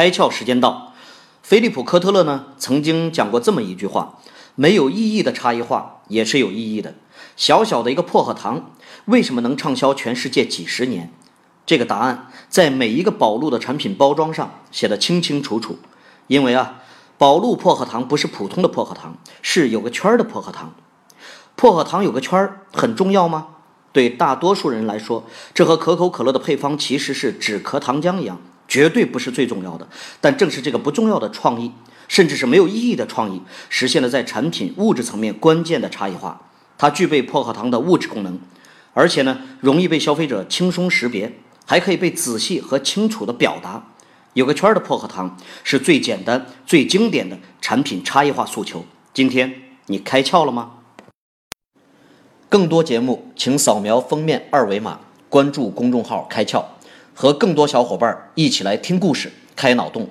开窍时间到。菲利普·科特勒呢曾经讲过这么一句话：没有意义的差异化也是有意义的。小小的一个薄荷糖，为什么能畅销全世界几十年？这个答案在每一个宝路的产品包装上写得清清楚楚。因为啊，宝路薄荷糖不是普通的薄荷糖，是有个圈儿的薄荷糖。薄荷糖有个圈儿很重要吗？对大多数人来说，这和可口可乐的配方其实是止咳糖浆一样，绝对不是最重要的。但正是这个不重要的创意，甚至是没有意义的创意，实现了在产品物质层面关键的差异化。它具备薄荷糖的物质功能，而且呢，容易被消费者轻松识别，还可以被仔细和清楚地表达。有个圈儿的薄荷糖是最简单、最经典的产品差异化诉求。今天你开窍了吗？更多节目，请扫描封面二维码，关注公众号“开窍”，和更多小伙伴一起来听故事、开脑洞。